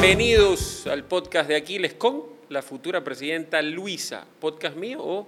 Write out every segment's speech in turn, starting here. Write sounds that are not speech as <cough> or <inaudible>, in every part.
Bienvenidos al podcast de Aquiles con la futura presidenta Luisa. ¿Podcast mío o...?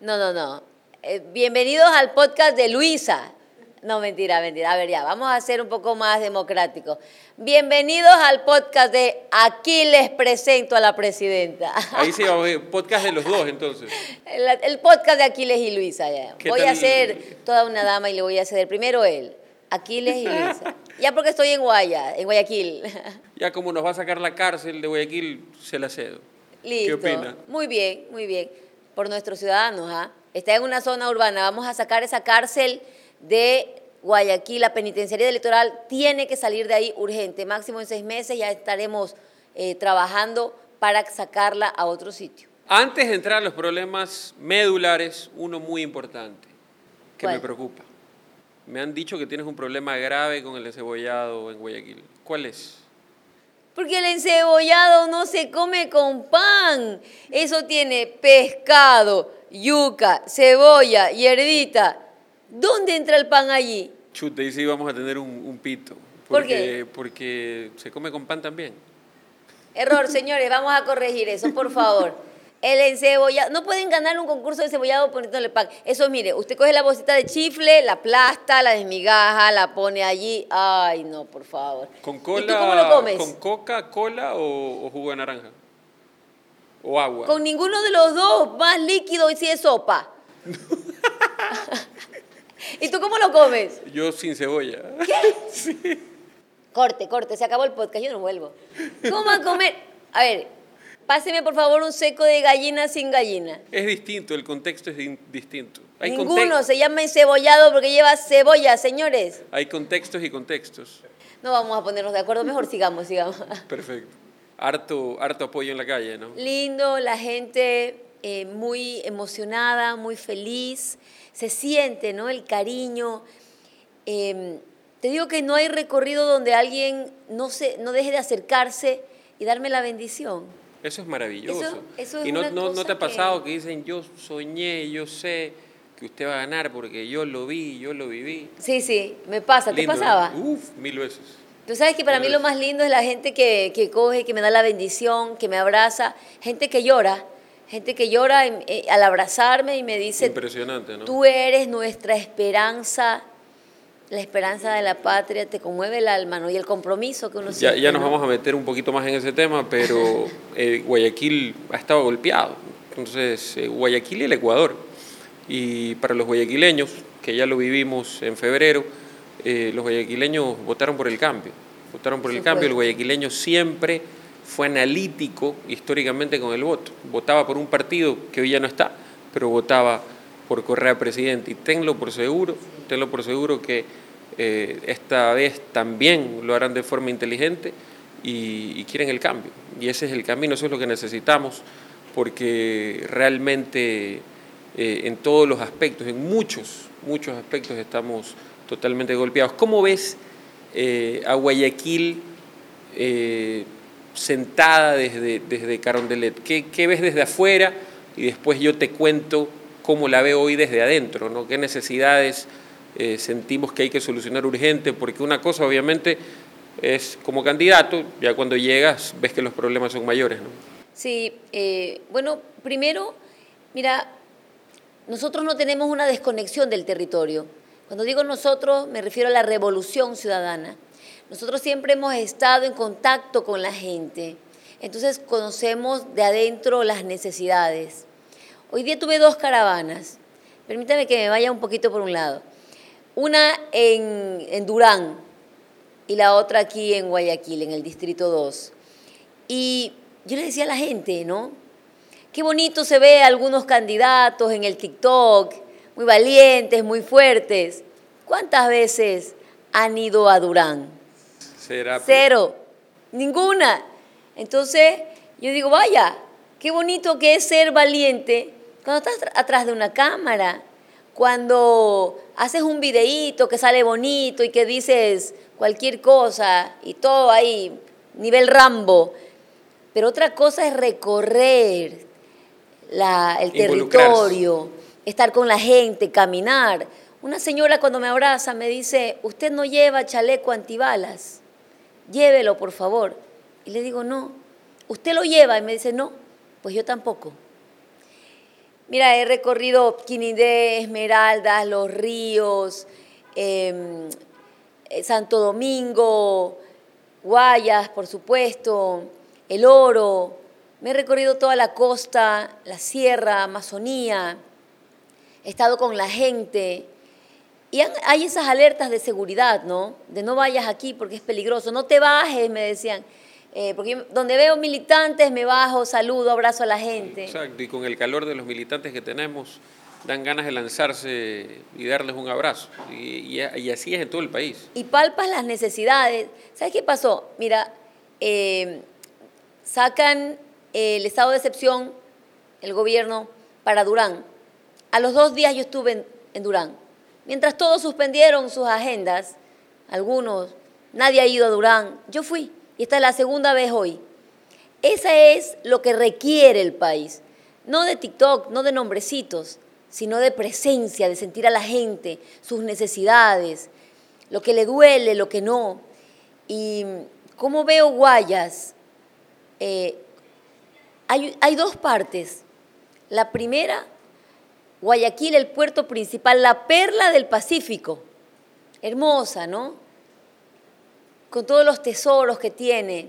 No, no, no. Eh, bienvenidos al podcast de Luisa. No, mentira, mentira. A ver, ya, vamos a ser un poco más democráticos. Bienvenidos al podcast de Aquí les presento a la presidenta. Ahí sí, vamos a ver, podcast de los dos entonces. <laughs> El, el podcast de Aquiles y Luisa, ya. ¿Qué Voy tal? a ser toda una dama y le voy a ceder primero él. Aquiles y Luisa. Ya porque estoy en Guaya, en Guayaquil. <laughs> Ya como nos va a sacar la cárcel de Guayaquil, se la cedo. Listo. opina? Muy bien, muy bien. Por nuestros ciudadanos, ¿ah? Está en una zona urbana. Vamos a sacar esa cárcel de Guayaquil. La penitenciaría electoral tiene que salir de ahí urgente. Máximo en seis meses ya estaremos eh, trabajando para sacarla a otro sitio. Antes de entrar a los problemas medulares, uno muy importante que ¿Cuál? me preocupa. Me han dicho que tienes un problema grave con el encebollado en Guayaquil. ¿Cuál es? Porque el encebollado no se come con pan. Eso tiene pescado, yuca, cebolla, hierbita. ¿Dónde entra el pan allí? Chute, y sí vamos a tener un, un pito. ¿Por qué? Porque se come con pan también. Error, señores, vamos a corregir eso, por favor. El encebollado, no pueden ganar un concurso de encebollado poniéndole pan. Eso, mire, usted coge la bolsita de chifle, la aplasta, la desmigaja, la pone allí. Ay, no, por favor. ¿Con ¿Y cola? tú cómo lo comes? ¿Con coca, cola o, o jugo de naranja? ¿O agua? Con ninguno de los dos, más líquido y si es sopa. <laughs> ¿Y tú cómo lo comes? Yo sin cebolla. <laughs> Corte, corte, se acabó el podcast, yo no vuelvo. ¿Cómo a comer? A ver, páseme por favor un seco de gallina sin gallina. Es distinto, el contexto es distinto. Hay, Ninguno se llama encebollado porque lleva cebolla, señores. hay contextos y contextos. No vamos a ponernos de acuerdo, mejor sigamos, sigamos. <laughs> Perfecto. Harto, harto apoyo en la calle, ¿no? Lindo, la gente eh, muy emocionada, muy feliz, se siente, ¿no? El cariño. Eh, te digo que no hay recorrido donde alguien no, se, no deje de acercarse y darme la bendición. Eso es maravilloso. Eso- eso es y no, no, no te ha que- pasado que... dicen, yo soñé, yo sé que usted va a ganar porque yo lo vi, yo lo viví. Sí, sí, me pasa. ¿Te Lindo, ¿no? pasaba? Uf, mil veces. Tú sabes que para mí Mil lo veces. más lindo es la gente que, que coge, que me da la bendición, que me abraza, gente que llora, gente que llora eh, eh, al abrazarme y me dice, Impresionante, ¿no? Tú eres nuestra esperanza, la esperanza de la patria, te conmueve el alma, ¿no? Y el compromiso que uno Ya, siente. ya nos ¿no? vamos a meter un poquito más en ese tema, pero eh, Guayaquil ha estado golpeado. Entonces, eh, Guayaquil y el Ecuador. Y para los guayaquileños, que ya lo vivimos en febrero, eh, los guayaquileños votaron por el cambio. Votaron por el cambio. El guayaquileño siempre fue analítico históricamente con el voto. Votaba por un partido que hoy ya no está, pero votaba por Correa presidente. Y tenlo por seguro, tenlo por seguro que eh, esta vez también lo harán de forma inteligente y, quieren el cambio. Y ese es el camino, eso es lo que necesitamos, porque realmente eh, en todos los aspectos, en muchos, muchos aspectos estamos totalmente golpeados. ¿Cómo ves eh, a Guayaquil sentada desde, desde Carondelet? ¿Qué, ¿Qué ves desde afuera? Y después yo te cuento cómo la veo hoy desde adentro, ¿no? ¿Qué necesidades eh, sentimos que hay que solucionar urgente? Porque una cosa obviamente es como candidato, ya cuando llegas ves que los problemas son mayores, ¿no? Sí, eh, bueno, primero, mira, nosotros no tenemos una desconexión del territorio. Cuando digo nosotros, me refiero a la revolución ciudadana. Nosotros siempre hemos estado en contacto con la gente, entonces conocemos de adentro las necesidades. Hoy día tuve dos caravanas, permítame que me vaya un poquito por un lado. Una en, en Durán y la otra aquí en Guayaquil, en el Distrito 2. Y yo le decía a la gente, ¿no? Qué bonito se ve a algunos candidatos en el TikTok, muy valientes, muy fuertes. ¿Cuántas veces han ido a Durán? Será Cero, ninguna. Entonces yo digo, vaya, qué bonito que es ser valiente cuando estás atrás de una cámara, cuando haces un videíto que sale bonito y que dices cualquier cosa y todo ahí, nivel Rambo. Pero otra cosa es recorrer la- el territorio, estar con la gente, caminar. Una señora cuando me abraza me dice, usted no lleva chaleco antibalas, llévelo por favor. Y le digo, no. ¿Usted lo lleva? Y me dice, no, pues yo tampoco. Mira, he recorrido Quinidé, Esmeraldas, Los Ríos, em, eh, Santo Domingo, Guayas, por supuesto, El Oro. Me he recorrido toda la costa, la sierra, Amazonía. He estado con la gente. Y hay esas alertas de seguridad, ¿no? De no vayas aquí porque es peligroso, no te bajes, me decían. Eh, porque donde veo militantes me bajo, saludo, abrazo a la gente. Exacto, y con el calor de los militantes que tenemos, dan ganas de lanzarse y darles un abrazo. Y, así es en todo el país. Y palpas las necesidades. ¿Sabes qué pasó? Mira, eh, sacan el estado de excepción, el gobierno, para Durán. A los dos días yo estuve en Durán. Mientras todos suspendieron sus agendas, algunos, nadie ha ido a Durán, yo fui y esta es la segunda vez hoy. Esa es lo que requiere el país. No de TikTok, no de nombrecitos, sino de presencia, de sentir a la gente, sus necesidades, lo que le duele, lo que no. Y como veo Guayas, eh, hay dos partes. La primera, Guayaquil, el puerto principal, la perla del Pacífico. Hermosa, ¿no? Con todos los tesoros que tiene,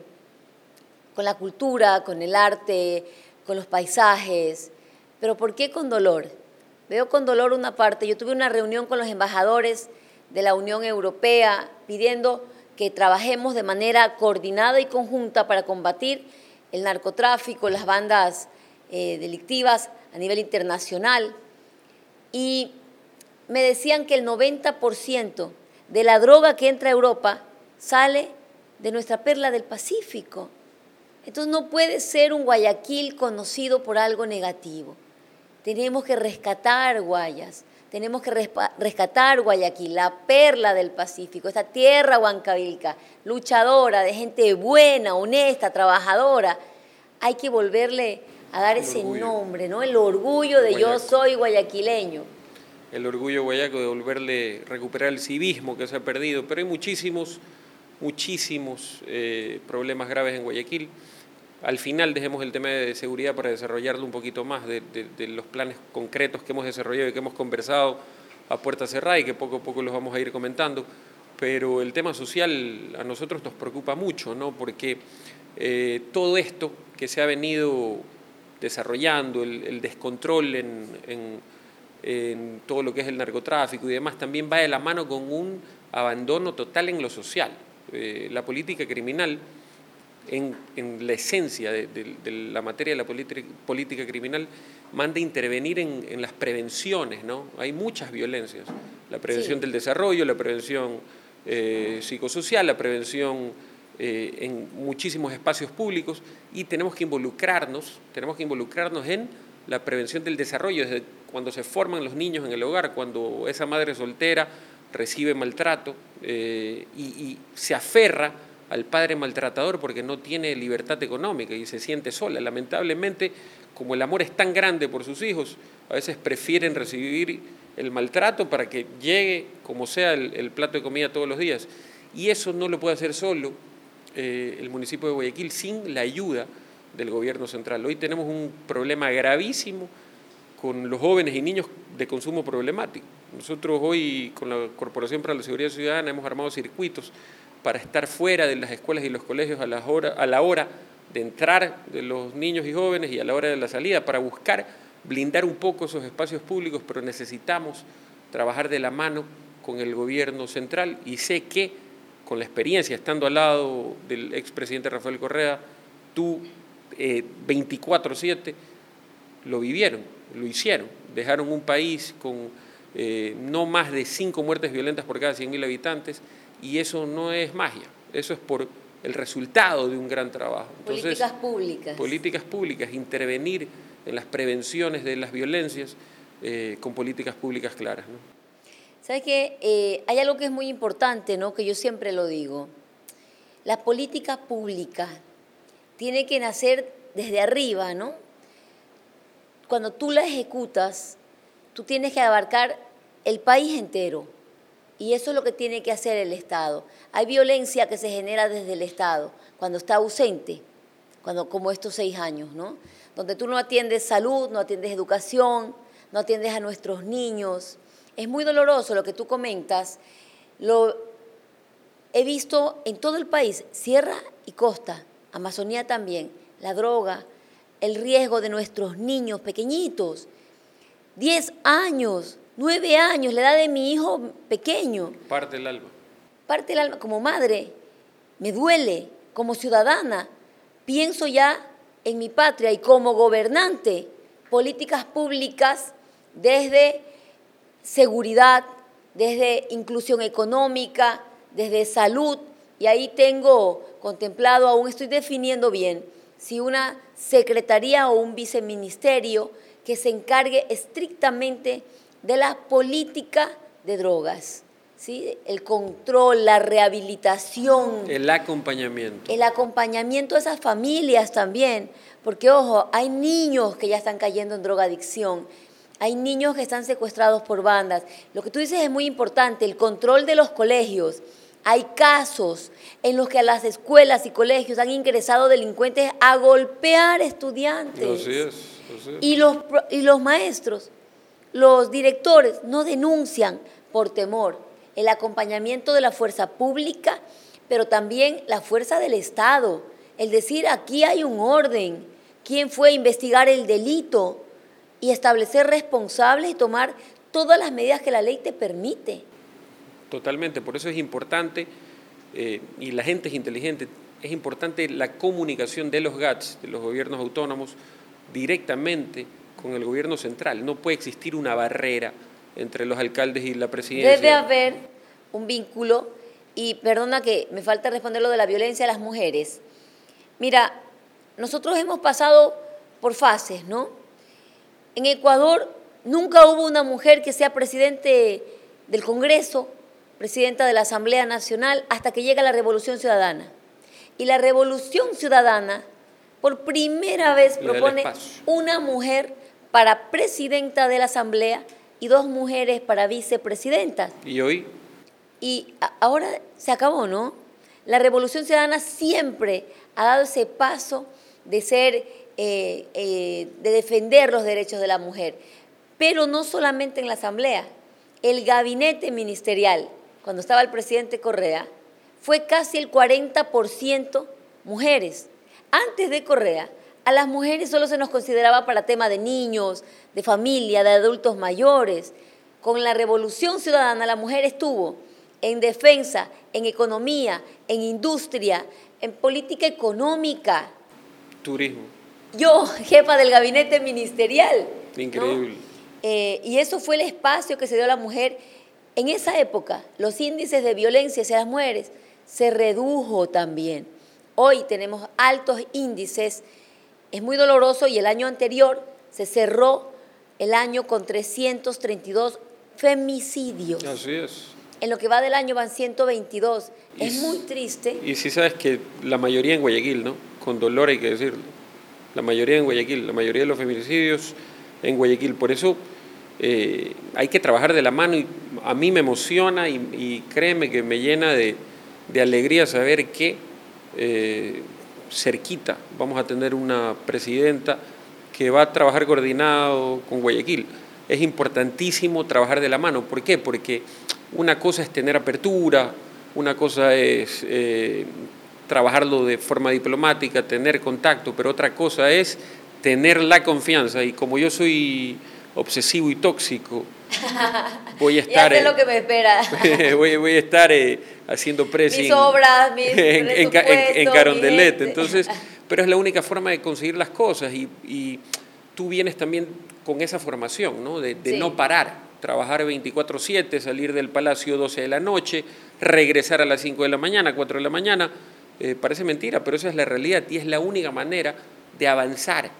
con la cultura, con el arte, con los paisajes. Pero ¿por qué con dolor? Veo con dolor una parte. Yo tuve una reunión con los embajadores de la Unión Europea pidiendo que trabajemos de manera coordinada y conjunta para combatir el narcotráfico, las bandas eh, delictivas a nivel internacional. Y me decían que el 90% de la droga que entra a Europa sale de nuestra perla del Pacífico. Entonces no puede ser un Guayaquil conocido por algo negativo. Tenemos que rescatar Guayas, tenemos que rescatar Guayaquil, la perla del Pacífico, esta tierra huancavilca, luchadora, de gente buena, honesta, trabajadora. Hay que volverle a dar ese nombre, ¿no? El orgullo de yo soy guayaquileño. El orgullo guayaco de volverle, recuperar el civismo que se ha perdido, pero hay muchísimos muchísimos eh, problemas graves en Guayaquil. Al final dejemos el tema de seguridad para desarrollarlo un poquito más, de, los planes concretos que hemos desarrollado y que hemos conversado a puerta cerrada y que poco a poco los vamos a ir comentando. Pero el tema social a nosotros nos preocupa mucho, ¿no? porque eh, todo esto que se ha venido desarrollando, el, descontrol en, en todo lo que es el narcotráfico y demás, también va de la mano con un abandono total en lo social. Eh, la política criminal, en, la esencia de, la materia de la política, criminal, manda intervenir en, las prevenciones, ¿no? Hay muchas violencias, la prevención del desarrollo, la prevención eh, psicosocial, la prevención eh, en muchísimos espacios públicos y tenemos que involucrarnos, tenemos que involucrarnos en la prevención del desarrollo, desde cuando se forman los niños en el hogar, cuando esa madre soltera recibe maltrato eh, y, se aferra al padre maltratador porque no tiene libertad económica y se siente sola. Lamentablemente, como el amor es tan grande por sus hijos, a veces prefieren recibir el maltrato para que llegue como sea el, plato de comida todos los días. Y eso no lo puede hacer solo eh, el municipio de Guayaquil sin la ayuda del gobierno central. Hoy tenemos un problema gravísimo con los jóvenes y niños de consumo problemático. Nosotros hoy con la Corporación para la Seguridad Ciudadana hemos armado circuitos para estar fuera de las escuelas y los colegios a la hora, a la hora de entrar de los niños y jóvenes y a la hora de la salida para buscar blindar un poco esos espacios públicos, pero necesitamos trabajar de la mano con el gobierno central y sé que con la experiencia, estando al lado del expresidente Rafael Correa, tú 24/7 eh, lo vivieron, lo hicieron, dejaron un país con eh, no más de cinco muertes violentas por cada 100.000 habitantes, y eso no es magia, eso es por el resultado de un gran trabajo. políticas públicas. Políticas públicas, intervenir en las prevenciones de las violencias eh, con políticas públicas claras. ¿no? ¿Sabes qué? Eh, hay algo que es muy importante, ¿no? que yo siempre lo digo. La política pública tiene que nacer desde arriba, ¿no? Cuando tú la ejecutas, tú tienes que abarcar el país entero. Y eso es lo que tiene que hacer el Estado. Hay violencia que se genera desde el Estado. cuando está ausente, cuando, como estos seis años, ¿no? Donde tú no atiendes salud, no atiendes educación, no atiendes a nuestros niños. Es muy doloroso lo que tú comentas. Lo he visto en todo el país, sierra y costa, Amazonía también, la droga, el riesgo de nuestros niños pequeñitos. Diez años, nueve años, la edad de mi hijo pequeño. Parte el alma. Parte el alma. Como madre, me duele. Como ciudadana, pienso ya en mi patria y como gobernante, políticas públicas desde seguridad, desde inclusión económica, desde salud, y ahí tengo contemplado, aún estoy definiendo bien, si una secretaría o un viceministerio que se encargue estrictamente de la política de drogas. ¿Sí? El control, la rehabilitación. El acompañamiento. El acompañamiento de esas familias también. Porque, ojo, hay niños que ya están cayendo en drogadicción. Hay niños que están secuestrados por bandas. Lo que tú dices es muy importante, el control de los colegios. Hay casos en los que a las escuelas y colegios han ingresado delincuentes a golpear estudiantes. Así es, Y, los, y los maestros, los directores no denuncian por temor el acompañamiento de la fuerza pública, pero también la fuerza del Estado. El decir, aquí hay un orden, quién fue a investigar el delito y establecer responsables y tomar todas las medidas que la ley te permite. Totalmente, por eso es importante, eh, y la gente es inteligente, es importante la comunicación de los GATS, de los gobiernos autónomos, directamente con el gobierno central. No puede existir una barrera entre los alcaldes y la presidencia. Debe haber un vínculo y perdona que me falta responder lo de la violencia a las mujeres. Mira, nosotros hemos pasado por fases, ¿no? En Ecuador nunca hubo una mujer que sea presidente del Congreso, presidenta de la Asamblea Nacional, hasta que llega la Revolución Ciudadana. Y la Revolución Ciudadana, por primera vez, propone una mujer para presidenta de la Asamblea y dos mujeres para vicepresidentas. ¿Y hoy? Y ahora se acabó, ¿no? La revolución ciudadana siempre ha dado ese paso de ser, eh, eh, de defender los derechos de la mujer, pero no solamente en la Asamblea. El gabinete ministerial, cuando estaba el presidente Correa, fue casi el 40% mujeres. Antes de Correa, a las mujeres solo se nos consideraba para tema de niños, de familia, de adultos mayores. Con la revolución ciudadana la mujer estuvo en defensa, en economía, en industria, en política económica. Turismo. Yo, jefa del gabinete ministerial. Increíble. Eh, y eso fue el espacio que se dio a la mujer. En esa época, los índices de violencia hacia las mujeres se redujo también. Hoy tenemos altos índices es muy doloroso y el año anterior se cerró el año con 332 femicidios. Así es. En lo que va del año van 122. es muy triste. Y sí sabes que la mayoría en Guayaquil, ¿no? Con dolor hay que decirlo. La mayoría en Guayaquil, la mayoría de los feminicidios en Guayaquil. Por eso eh, hay que trabajar de la mano y a mí me emociona y, créeme que me llena de, alegría saber que eh, cerquita vamos a tener una presidenta que va a trabajar coordinado con Guayaquil. Es importantísimo trabajar de la mano. ¿Por qué? Porque una cosa es tener apertura, una cosa es eh, trabajarlo de forma diplomática, tener contacto, pero otra cosa es tener la confianza. Y como yo soy obsesivo y tóxico, <laughs> voy a estar... ya lo que me espera. <laughs> voy, voy, a estar eh, haciendo pressing... Mis obras, mis <laughs> en, en, Carondelet. Entonces, pero es la única forma de conseguir las cosas y, y tú vienes también con esa formación, ¿no? De, no parar, trabajar 24/7, salir del palacio 12 de la noche, regresar a las 5 de la mañana, 4 de la mañana. Eh, parece mentira, pero esa es la realidad y es la única manera de avanzar,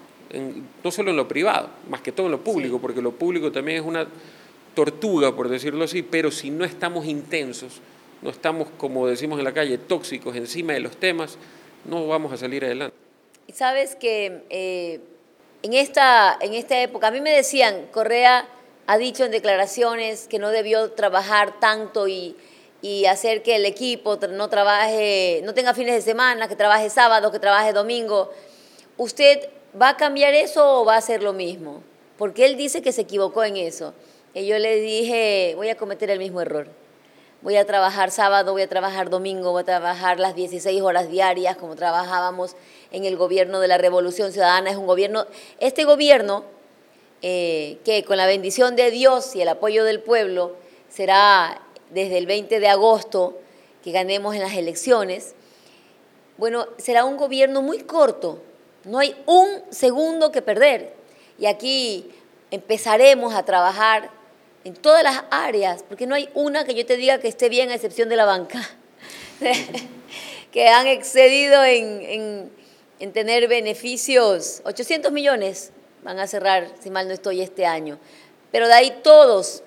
no solo en lo privado, más que todo en lo público, porque lo público también es una tortuga, por decirlo así, pero si no estamos intensos, no estamos, como decimos en la calle, tóxicos encima de los temas, no vamos a salir adelante. Y sabes que eh, en, esta, en esta época, a mí me decían, Correa ha dicho en declaraciones que no debió trabajar tanto y, y hacer que el equipo no trabaje, no tenga fines de semana, que trabaje sábado, que trabaje domingo. ¿Usted va a cambiar eso o va a hacer lo mismo? Porque él dice que se equivocó en eso. Y yo le dije, voy a cometer el mismo error. Voy a trabajar sábado, voy a trabajar domingo, voy a trabajar las 16 horas diarias como trabajábamos en el gobierno de la Revolución Ciudadana. Es un gobierno, este gobierno eh, que con la bendición de Dios y el apoyo del pueblo será desde el 20 de agosto que ganemos en las elecciones, bueno, será un gobierno muy corto, no hay un segundo que perder. Y aquí empezaremos a trabajar en todas las áreas, porque no hay una que yo te diga que esté bien a excepción de la banca, <laughs> que han excedido en, en tener beneficios, 800 millones van a cerrar, si mal no estoy, este año. Pero de ahí todos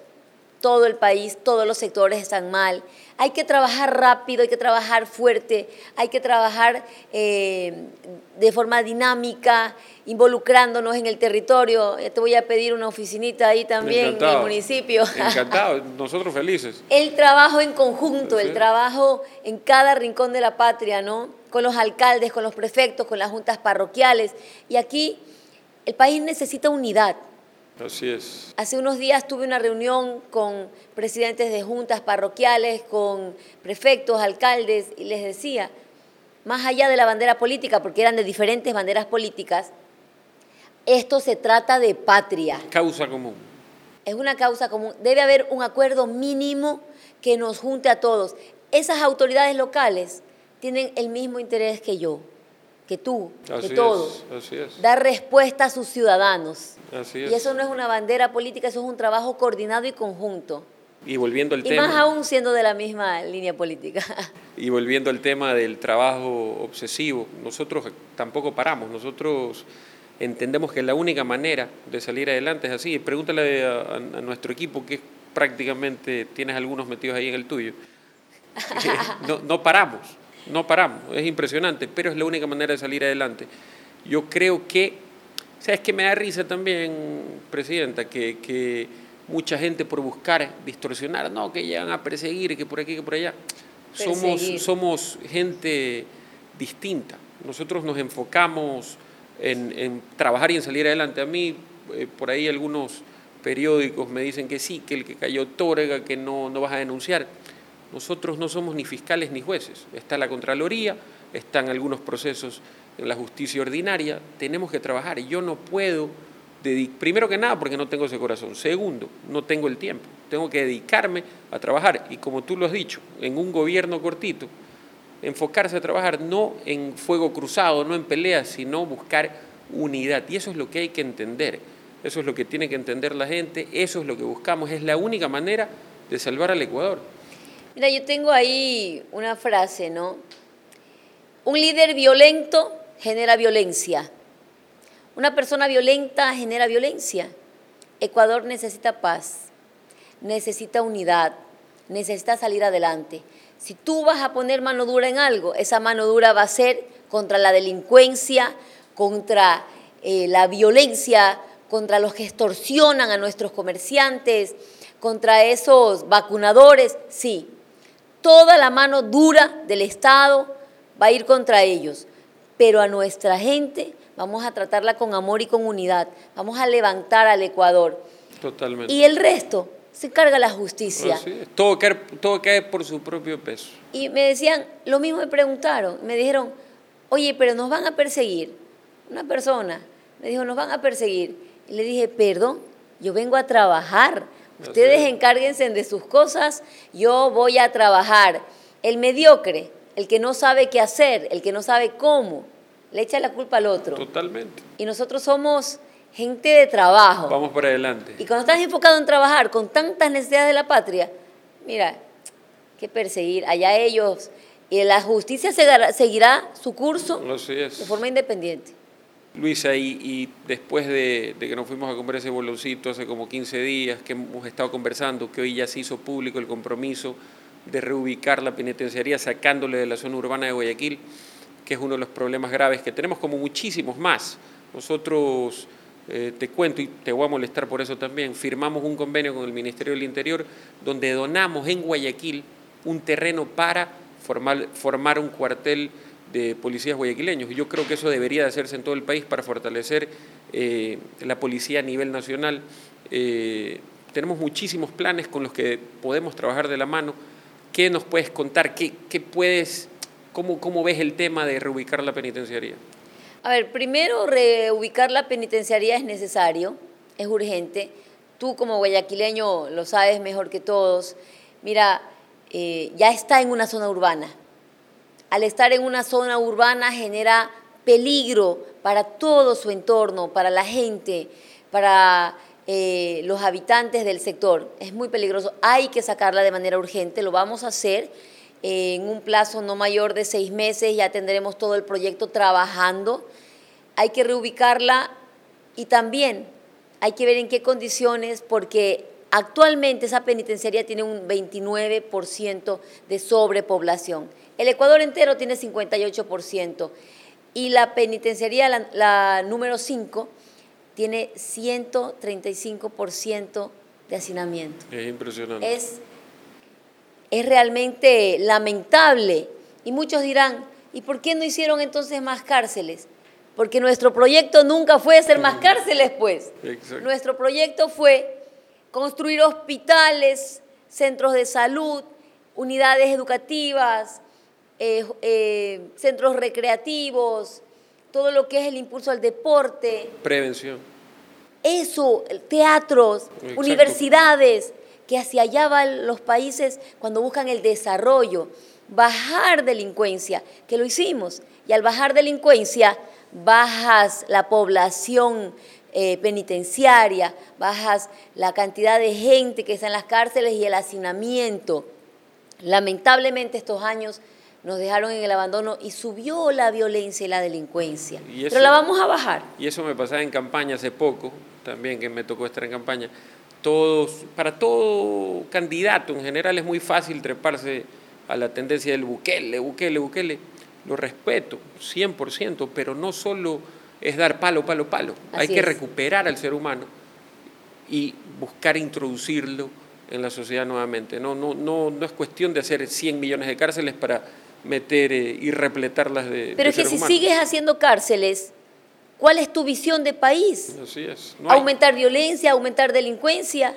todo el país, todos los sectores están mal. Hay que trabajar rápido, hay que trabajar fuerte, hay que trabajar eh, de forma dinámica, involucrándonos en el territorio. te voy a pedir una oficinita ahí también en el municipio. Encantado, <laughs> nosotros felices. El trabajo en conjunto, el trabajo en cada rincón de la patria, ¿no? Con los alcaldes, con los prefectos, con las juntas parroquiales. Y aquí el país necesita unidad. Así es. Hace unos días tuve una reunión con presidentes de juntas parroquiales, con prefectos, alcaldes, y les decía, más allá de la bandera política, porque eran de diferentes banderas políticas, esto se trata de patria. Causa común. Es una causa común. Debe haber un acuerdo mínimo que nos junte a todos. Esas autoridades locales tienen el mismo interés que yo que tú, que todos, dar respuesta a sus ciudadanos. Y eso no es una bandera política, eso es un trabajo coordinado y conjunto. Y volviendo al y tema. más aún siendo de la misma línea política. <laughs> Y volviendo al tema del trabajo obsesivo, nosotros tampoco paramos, nosotros entendemos que la única manera de salir adelante es así. Pregúntale a, nuestro equipo, que prácticamente tienes algunos metidos ahí en el tuyo. <laughs> <laughs> no, no paramos no paramos, es impresionante, pero es la única manera de salir adelante. Yo creo que, ¿sabes qué me da risa también, Presidenta? Que, mucha gente por buscar distorsionar, no, que llegan a perseguir, que por aquí, que por allá. Somos, somos gente distinta. Nosotros nos enfocamos en, trabajar y en salir adelante. A mí, eh, por ahí algunos periódicos me dicen que sí, que el que cayó Tórega, que no, no vas a denunciar. Nosotros no somos ni fiscales ni jueces. Está la Contraloría, están algunos procesos en la justicia ordinaria. Tenemos que trabajar. Yo no puedo, primero que nada, porque no tengo ese corazón. Segundo, no tengo el tiempo. Tengo que dedicarme a trabajar. Y como tú lo has dicho, en un gobierno cortito, enfocarse a trabajar no en fuego cruzado, no en peleas, sino buscar unidad. Y eso es lo que hay que entender. Eso es lo que tiene que entender la gente. Eso es lo que buscamos. Es la única manera de salvar al Ecuador. Mira, yo tengo ahí una frase, ¿no? Un líder violento genera violencia. Una persona violenta genera violencia. Ecuador necesita paz, necesita unidad, necesita salir adelante. Si tú vas a poner mano dura en algo, esa mano dura va a ser contra la delincuencia, contra eh, la violencia, contra los que extorsionan a nuestros comerciantes, contra esos vacunadores, sí, toda la mano dura del Estado va a ir contra ellos, pero a nuestra gente vamos a tratarla con amor y con unidad, vamos a levantar al Ecuador. Totalmente. Y el resto se encarga la justicia. Todo, cae, todo cae por su propio peso. Y me decían, lo mismo me preguntaron, me dijeron, oye, pero nos van a perseguir. Una persona me dijo, nos van a perseguir. Y le dije, perdón, yo vengo a trabajar, Ustedes encárguense de sus cosas, yo voy a trabajar. El mediocre, el que no sabe qué hacer, el que no sabe cómo, le echa la culpa al otro. Totalmente. Y nosotros somos gente de trabajo. Vamos para adelante. Y cuando estás enfocado en trabajar con tantas necesidades de la patria, mira, que perseguir allá ellos. Y la justicia seguirá su curso de forma independiente. Luisa, y, después de, que nos fuimos a comprar ese boloncito hace como 15 días, que hemos estado conversando, que hoy ya se hizo público el compromiso de reubicar la penitenciaría sacándole de la zona urbana de Guayaquil, que es uno de los problemas graves que tenemos, como muchísimos más. Nosotros, eh, te cuento y te voy a molestar por eso también, firmamos un convenio con el Ministerio del Interior donde donamos en Guayaquil un terreno para formar un cuartel de policías guayaquileños. Yo creo que eso debería de hacerse en todo el país para fortalecer eh, la policía a nivel nacional. Eh, tenemos muchísimos planes con los que podemos trabajar de la mano. ¿Qué nos puedes contar? ¿Qué, qué puedes, cómo, ¿Cómo ves el tema de reubicar la penitenciaría? A ver, primero reubicar la penitenciaría es necesario, es urgente. Tú como guayaquileño lo sabes mejor que todos. Mira, eh, ya está en una zona urbana. Al estar en una zona urbana genera peligro para todo su entorno, para la gente, para eh, los habitantes del sector. Es muy peligroso. Hay que sacarla de manera urgente, lo vamos a hacer en un plazo no mayor de seis meses, ya tendremos todo el proyecto trabajando. Hay que reubicarla y también hay que ver en qué condiciones, porque actualmente esa penitenciaría tiene un 29% de sobrepoblación. El Ecuador entero tiene 58% y la penitenciaría, la, la número 5, tiene 135% de hacinamiento. Es impresionante. Es es realmente lamentable. Y muchos dirán, ¿y por qué no hicieron entonces más cárceles? Porque nuestro proyecto nunca fue hacer más <laughs> cárceles, pues. Nuestro proyecto fue construir hospitales, centros de salud, unidades educativas, eh, eh, centros recreativos, todo lo que es el impulso al deporte. Prevención. Eso, teatros, universidades que hacia allá van los países cuando buscan el desarrollo, bajar delincuencia, que lo hicimos. Y al bajar delincuencia, bajas la población eh, penitenciaria, bajas la cantidad de gente que está en las cárceles y el hacinamiento. Lamentablemente estos años nos dejaron en el abandono y subió la violencia y la delincuencia. Pero la vamos a bajar. Y eso me pasaba en campaña hace poco, también que me tocó estar en campaña todos, para todo candidato en general es muy fácil treparse a la tendencia del Bukele, Bukele, Bukele. Lo respeto 100%, pero no solo es dar palo, palo, palo. Hay que recuperar al ser humano y buscar introducirlo en la sociedad nuevamente. No, no, no, no es cuestión de hacer 100 millones de cárceles para meter eh, y repletarlas de... Pero es que si sigues haciendo cárceles, ¿Cuál es tu visión de país? Así es. aumentar violencia, aumentar delincuencia.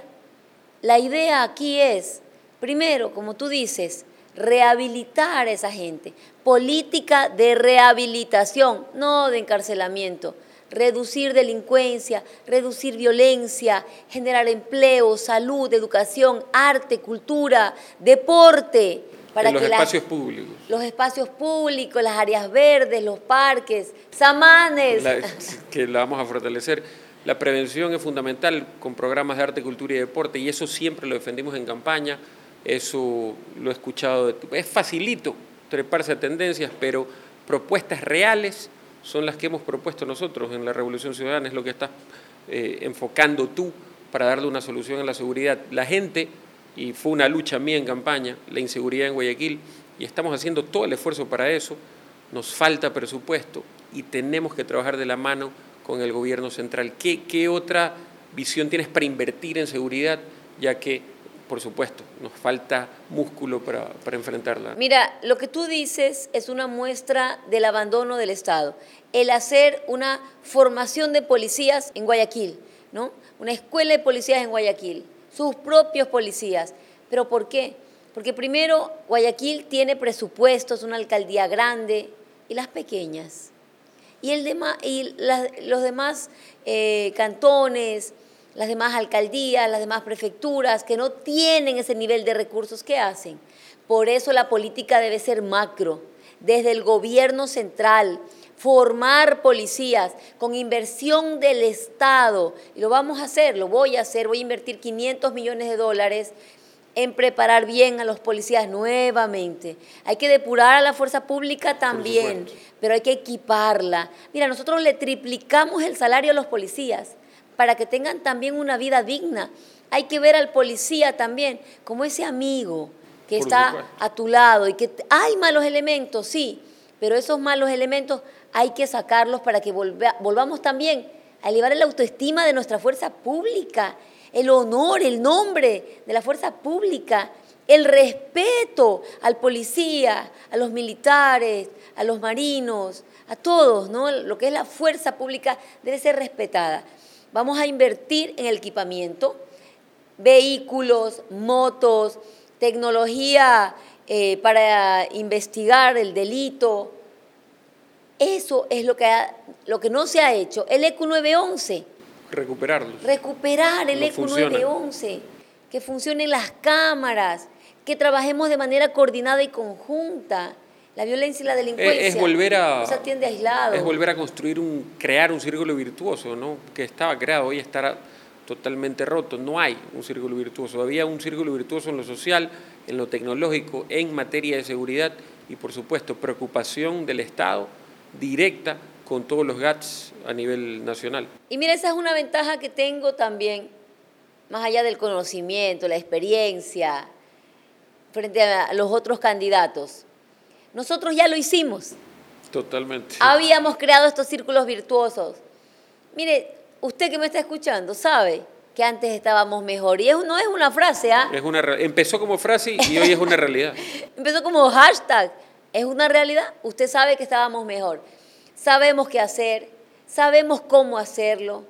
La idea aquí es, primero, como tú dices, rehabilitar a esa gente. Política de rehabilitación, no de encarcelamiento. Reducir delincuencia, reducir violencia, generar empleo, salud, educación, arte, cultura, deporte para los espacios públicos. Los espacios públicos, las áreas verdes, los parques, samanes. que la vamos a fortalecer. La prevención es fundamental con programas de arte, cultura y deporte y eso siempre lo defendimos en campaña, eso lo he escuchado. es facilito treparse a tendencias, pero propuestas reales son las que hemos propuesto nosotros en la Revolución Ciudadana, es lo que estás eh, enfocando tú para darle una solución a la seguridad. La gente y fue una lucha mía en campaña, la inseguridad en Guayaquil, y estamos haciendo todo el esfuerzo para eso. Nos falta presupuesto y tenemos que trabajar de la mano con el gobierno central. ¿Qué, qué otra visión tienes para invertir en seguridad? Ya que, por supuesto, nos falta músculo para, para enfrentarla. Mira, lo que tú dices es una muestra del abandono del Estado. El hacer una formación de policías en Guayaquil, ¿no? Una escuela de policías en Guayaquil sus propios policías. ¿Pero por qué? Porque primero Guayaquil tiene presupuestos, una alcaldía grande y las pequeñas. Y, el y los demás eh, cantones, las demás alcaldías, las demás prefecturas que no tienen ese nivel de recursos, ¿qué hacen? Por eso la política debe ser macro, desde el gobierno central, formar policías con inversión del Estado. Y lo vamos a hacer, lo voy a hacer, voy a invertir 500 millones de dólares en preparar bien a los policías nuevamente. Hay que depurar a la fuerza pública también, pero hay que equiparla. Mira, nosotros le triplicamos el salario a los policías para que tengan también una vida digna. Hay que ver al policía también como ese amigo que está a tu lado y que hay malos elementos, sí, pero esos malos elementos hay que sacarlos para que volvamos también a elevar la autoestima de nuestra fuerza pública, el honor, el nombre de la fuerza pública, el respeto al policía, a los militares, a los marinos, a todos, ¿no? Lo que es la fuerza pública debe ser respetada. Vamos a invertir en el equipamiento, vehículos, motos, tecnología eh, para investigar el delito. Eso es lo que, lo que no se ha hecho. El ECU 911. Recuperarlo. Recuperar el ECU 911. Que funcionen las cámaras, que trabajemos de manera coordinada y conjunta. La violencia y la delincuencia. Es, volver a. No se atiende aislado. Es volver a construir un. crear un círculo virtuoso, ¿no? Que estaba creado, hoy estará totalmente roto. No hay un círculo virtuoso. Había un círculo virtuoso en lo social, en lo tecnológico, en materia de seguridad y, por supuesto, preocupación del Estado directa con todos los GATS a nivel nacional. Y mira, esa es una ventaja que tengo también, más allá del conocimiento, la experiencia, frente a los otros candidatos nosotros ya lo hicimos. Totalmente. Habíamos creado estos círculos virtuosos. Mire, usted que me está escuchando sabe que antes estábamos mejor. Y no es una frase, ¿ah? Es una, empezó como frase y hoy es una realidad. <laughs> empezó como hashtag. Es una realidad. Usted sabe que estábamos mejor. Sabemos qué hacer, sabemos cómo hacerlo.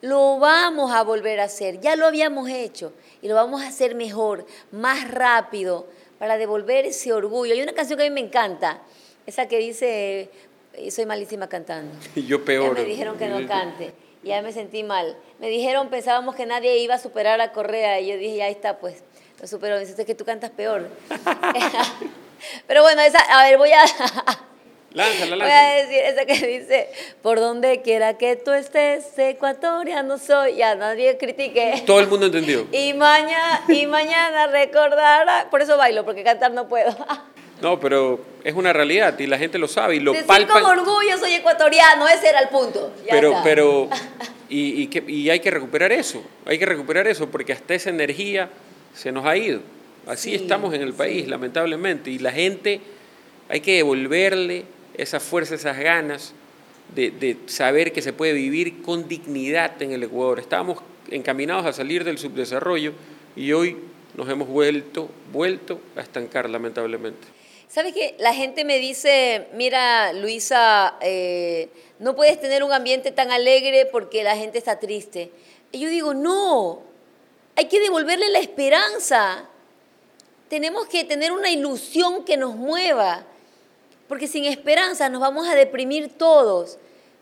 Lo vamos a volver a hacer. Ya lo habíamos hecho y lo vamos a hacer mejor, más rápido, para devolver ese orgullo. Hay una canción que a mí me encanta, esa que dice, eh, soy malísima cantando. <laughs> Y yo peor. me dijeron que no <laughs> cante. Ya me sentí mal. Me dijeron, pensábamos que nadie iba a superar a Correa. Y yo dije, ya está, pues, lo superó. Me dice, que tú cantas peor. <laughs> Pero bueno, esa, a ver, voy a... Lánzala, <laughs> lánzala. Voy a decir esa que dice, por donde quiera que tú estés, ecuatoriano soy. Ya, nadie critique. Todo el mundo entendió. <laughs> Y mañana, y mañana recordará. Por eso bailo, porque cantar no puedo. <laughs> No, pero es una realidad y la gente lo sabe y lo Decir palpan. con orgullo soy ecuatoriano, ese era el punto. Ya pero, está. pero, y, y, que, y hay que recuperar eso, hay que recuperar eso porque hasta esa energía se nos ha ido. Así Sí, estamos en el país, sí. lamentablemente, y la gente hay que devolverle esa fuerza, esas ganas de, de saber que se puede vivir con dignidad en el Ecuador. Estábamos encaminados a salir del subdesarrollo y hoy nos hemos vuelto, vuelto a estancar, lamentablemente. ¿Sabes qué? La gente me dice, mira, Luisa, eh, no puedes tener un ambiente tan alegre porque la gente está triste. Y yo digo, no, hay que devolverle la esperanza. Tenemos que tener una ilusión que nos mueva, porque sin esperanza nos vamos a deprimir todos.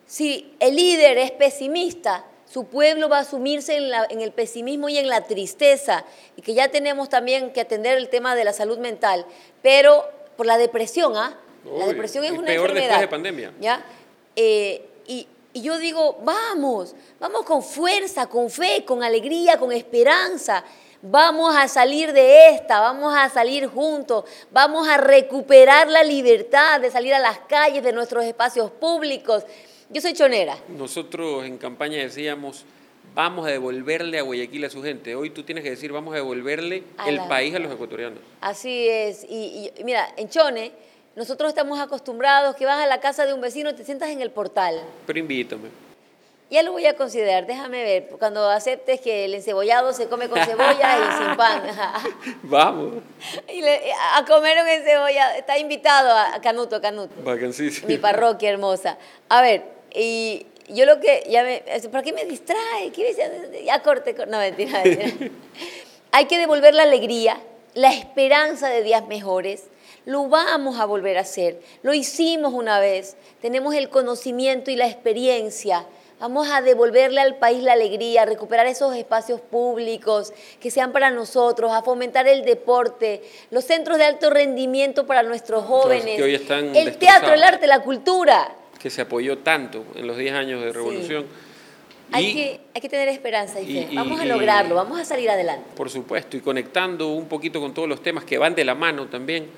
Si el líder es pesimista, su pueblo va a sumirse en, la- en el pesimismo y en la tristeza, y que ya tenemos también que atender el tema de la salud mental, pero por la depresión, ¿ah? La depresión es una peor después enfermedad. de pandemia. ¿Ya? Eh, y, y yo digo, vamos, vamos con fuerza, con fe, con alegría, con esperanza. Vamos a salir de esta, vamos a salir juntos, vamos a recuperar la libertad de salir a las calles, de nuestros espacios públicos. Yo soy chonera. Nosotros en campaña decíamos, vamos a devolverle a Guayaquil a su gente. Hoy tú tienes que decir, vamos a devolverle A el la- país a los ecuatorianos. Así es. Y, y mira, en Chone, nosotros estamos acostumbrados que vas a la casa de un vecino y te sientas en el portal. Pero invítame. Ya lo voy a considerar, déjame ver, cuando aceptes que el encebollado se come con cebolla y sin pan. <laughs> Vamos. y le- a comer un encebollado, está invitado a, a Canuto, Canuto, Vacancísimo. mi parroquia hermosa. A ver, y yo lo que, ya me, ¿para qué me distrae? ¿Qué? Ya corte, cor- no mentira. mentira. <laughs> Hay que devolver la alegría, la esperanza de días mejores. Lo vamos a volver a hacer. Lo hicimos una vez. Tenemos el conocimiento y la experiencia. Vamos a devolverle al país la alegría, a recuperar esos espacios públicos que sean para nosotros, a fomentar el deporte, los centros de alto rendimiento para nuestros jóvenes, que hoy están el teatro, el arte, la cultura. Que se apoyó tanto en los 10 años de revolución. Hay, Y, que, hay que tener esperanza y fe. y- vamos a lograrlo, vamos a salir adelante. por supuesto, y conectando un poquito con todos los temas que van de la mano también,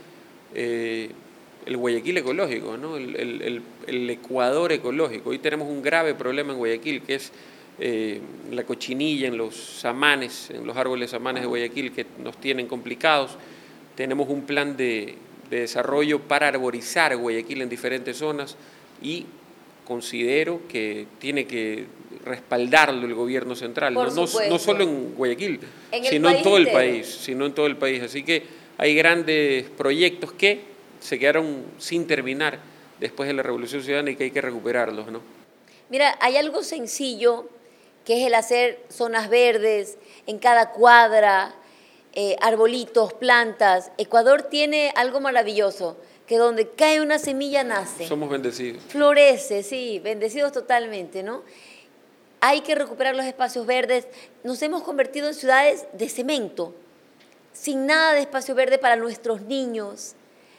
eh, el Guayaquil ecológico, ¿no? el, el- el- el Ecuador ecológico. Hoy tenemos un grave problema en Guayaquil, que es eh, la cochinilla en los samanes, en los árboles samanes de Guayaquil, que nos tienen complicados. Tenemos un plan de, de desarrollo para arborizar Guayaquil en diferentes zonas y considero que tiene que respaldarlo el gobierno central, no, no, supuesto. no solo en Guayaquil, En sino en todo el país, sino en todo el país. Así que hay grandes proyectos que se quedaron sin terminar después de la Revolución Ciudadana y que hay que recuperarlos, ¿no? Mira, hay algo sencillo que es el hacer zonas verdes en cada cuadra, eh, arbolitos, plantas. Ecuador tiene algo maravilloso, que donde cae una semilla nace. Somos bendecidos. Florece, sí, bendecidos totalmente, ¿no? Hay que recuperar los espacios verdes. Nos hemos convertido en ciudades de cemento, sin nada de espacio verde para nuestros niños,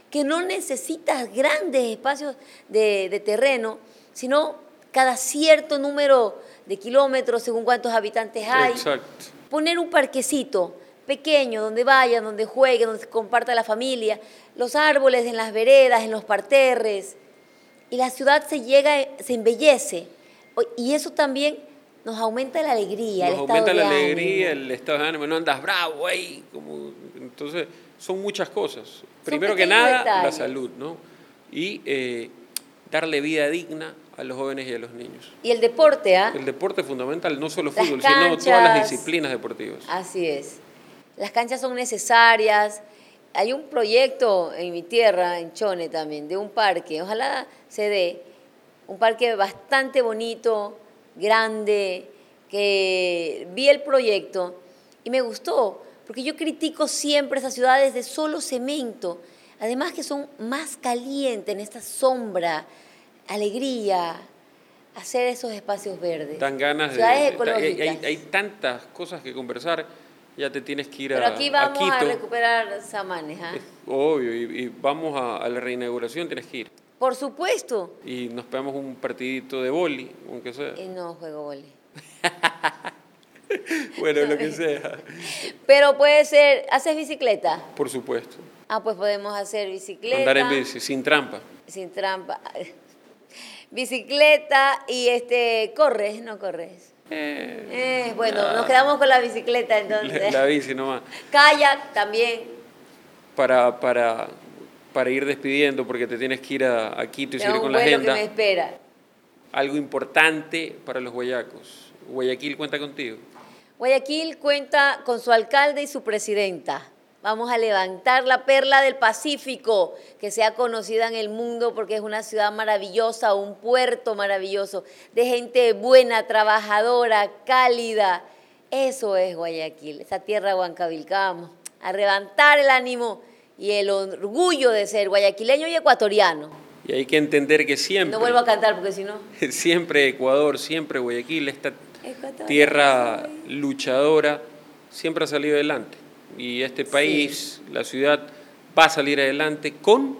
que no necesitas grandes espacios de, de terreno, sino cada cierto número de kilómetros según cuántos habitantes hay. Exacto. Poner un parquecito pequeño donde vayan, donde jueguen, donde se comparta la familia, los árboles en las veredas, en los parterres, y la ciudad se llega, se embellece. Y eso también nos aumenta la alegría, Nos el aumenta estado la de alegría, ánimo. el estado de ánimo, no andas bravo. Como, entonces, son muchas cosas. Primero que nada, la salud, ¿no? Y eh, darle vida digna a los jóvenes y a los niños. Y el deporte, ¿ah? El deporte es fundamental, no solo Las fútbol, sino todas las disciplinas deportivas. Así es. Las canchas son necesarias. Hay un proyecto en mi tierra, en Chone también, de un parque. Ojalá se dé. Un parque bastante bonito, grande, que vi el proyecto y me gustó, porque yo critico siempre esas ciudades de solo cemento. Además que son más calientes en esta sombra, alegría, hacer esos espacios verdes. Dan ganas de... Ciudades hay- ecológicas. Hay, hay tantas cosas que conversar, ya te tienes que ir Pero a, aquí a vamos a, Quito. recuperar Samanes, ¿ah? Obvio, y, y vamos a, a la reinauguración, tienes que ir. Por supuesto. Y nos pegamos un partidito de boli, aunque sea. Y no juego vole. <laughs> <laughs> Bueno, lo que sea, <laughs> Pero puede ser, ¿haces bicicleta? por supuesto. Ah, pues podemos hacer bicicleta. Andar en bici, sin trampa. Sin trampa. <laughs> Bicicleta y este, corres, no corres. Eh, Eh, bueno, nos quedamos con la bicicleta entonces. la bici nomás. Kayak también. Para, para, para ir despidiendo, porque te tienes que ir a, a Quito y seguir con la agenda. que me espera. Algo importante para los guayacos. Guayaquil cuenta contigo. Guayaquil cuenta con su alcalde y su presidenta. Vamos a levantar la perla del Pacífico, que sea conocida en el mundo porque es una ciudad maravillosa, un puerto maravilloso, de gente buena, trabajadora, cálida. Eso es Guayaquil, esa tierra huancavilcamos. A levantar el ánimo y el orgullo de ser guayaquileño y ecuatoriano. Y hay que entender que siempre, No vuelvo a cantar porque si no... <laughs> siempre Ecuador, siempre Guayaquil, esta tierra luchadora, siempre ha salido adelante. Y este país, la ciudad, va a salir adelante con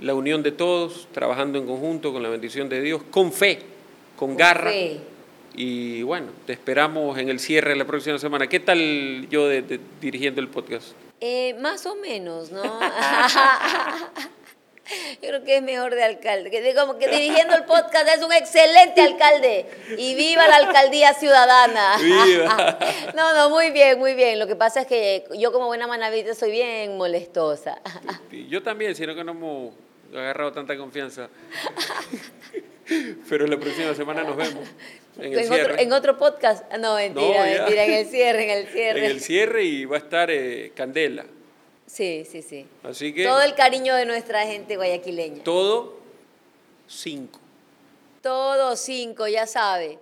la unión de todos, trabajando en conjunto, con la bendición de Dios, con fe, con, Con garra. fe. Y bueno, te esperamos en el cierre de la próxima semana. ¿Qué tal yo de- de- dirigiendo el podcast? Eh, más o menos, ¿no? <laughs> Yo creo que es mejor de alcalde. Que como que dirigiendo el podcast es un excelente alcalde. Y viva la alcaldía ciudadana. ¡Viva! <laughs> No, no, muy bien, muy bien. Lo que pasa es que yo como buena manavita soy bien molestosa. Yo también, sino que no hemos agarrado tanta confianza. <laughs> Pero la próxima semana nos vemos en el En otro, en otro podcast. No, mentira, No, mentira, en el cierre, en el <laughs> cierre. En el cierre y va a estar eh, Candela. Sí, sí, sí. Así que Todo el cariño de nuestra gente guayaquileña. todo cinco. Todo cinco, ya sabe.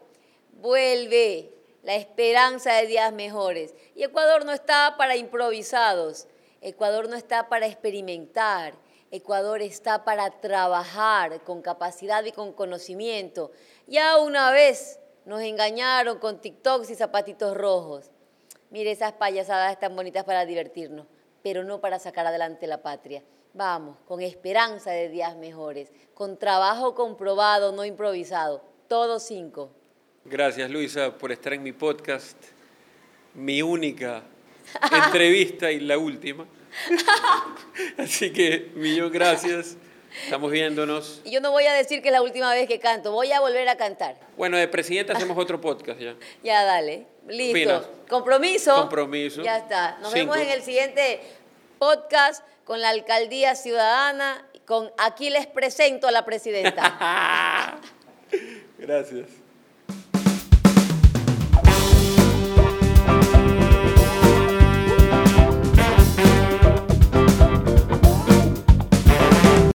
Vuelve la esperanza de días mejores. Y Ecuador no está para improvisados. Ecuador no está para experimentar. Ecuador está para trabajar con capacidad y con conocimiento. Ya una vez nos engañaron con TikToks y zapatitos rojos. Mire, esas payasadas están bonitas para divertirnos, pero no para sacar adelante la patria. Vamos, con esperanza de días mejores, con trabajo comprobado, no improvisado. Todos cinco. Gracias Luisa por estar en mi podcast, mi única entrevista y la última. <laughs> Así que millón gracias. Estamos viéndonos. Y yo no voy a decir que es la última vez que canto, voy a volver a cantar. Bueno, de presidente hacemos otro podcast ya. <laughs> Ya, dale. Listo. opinas? Compromiso. Compromiso. Ya está. Nos Cinco. vemos en el siguiente podcast con la alcaldía ciudadana. Con aquí les presento a la presidenta. <laughs> Gracias.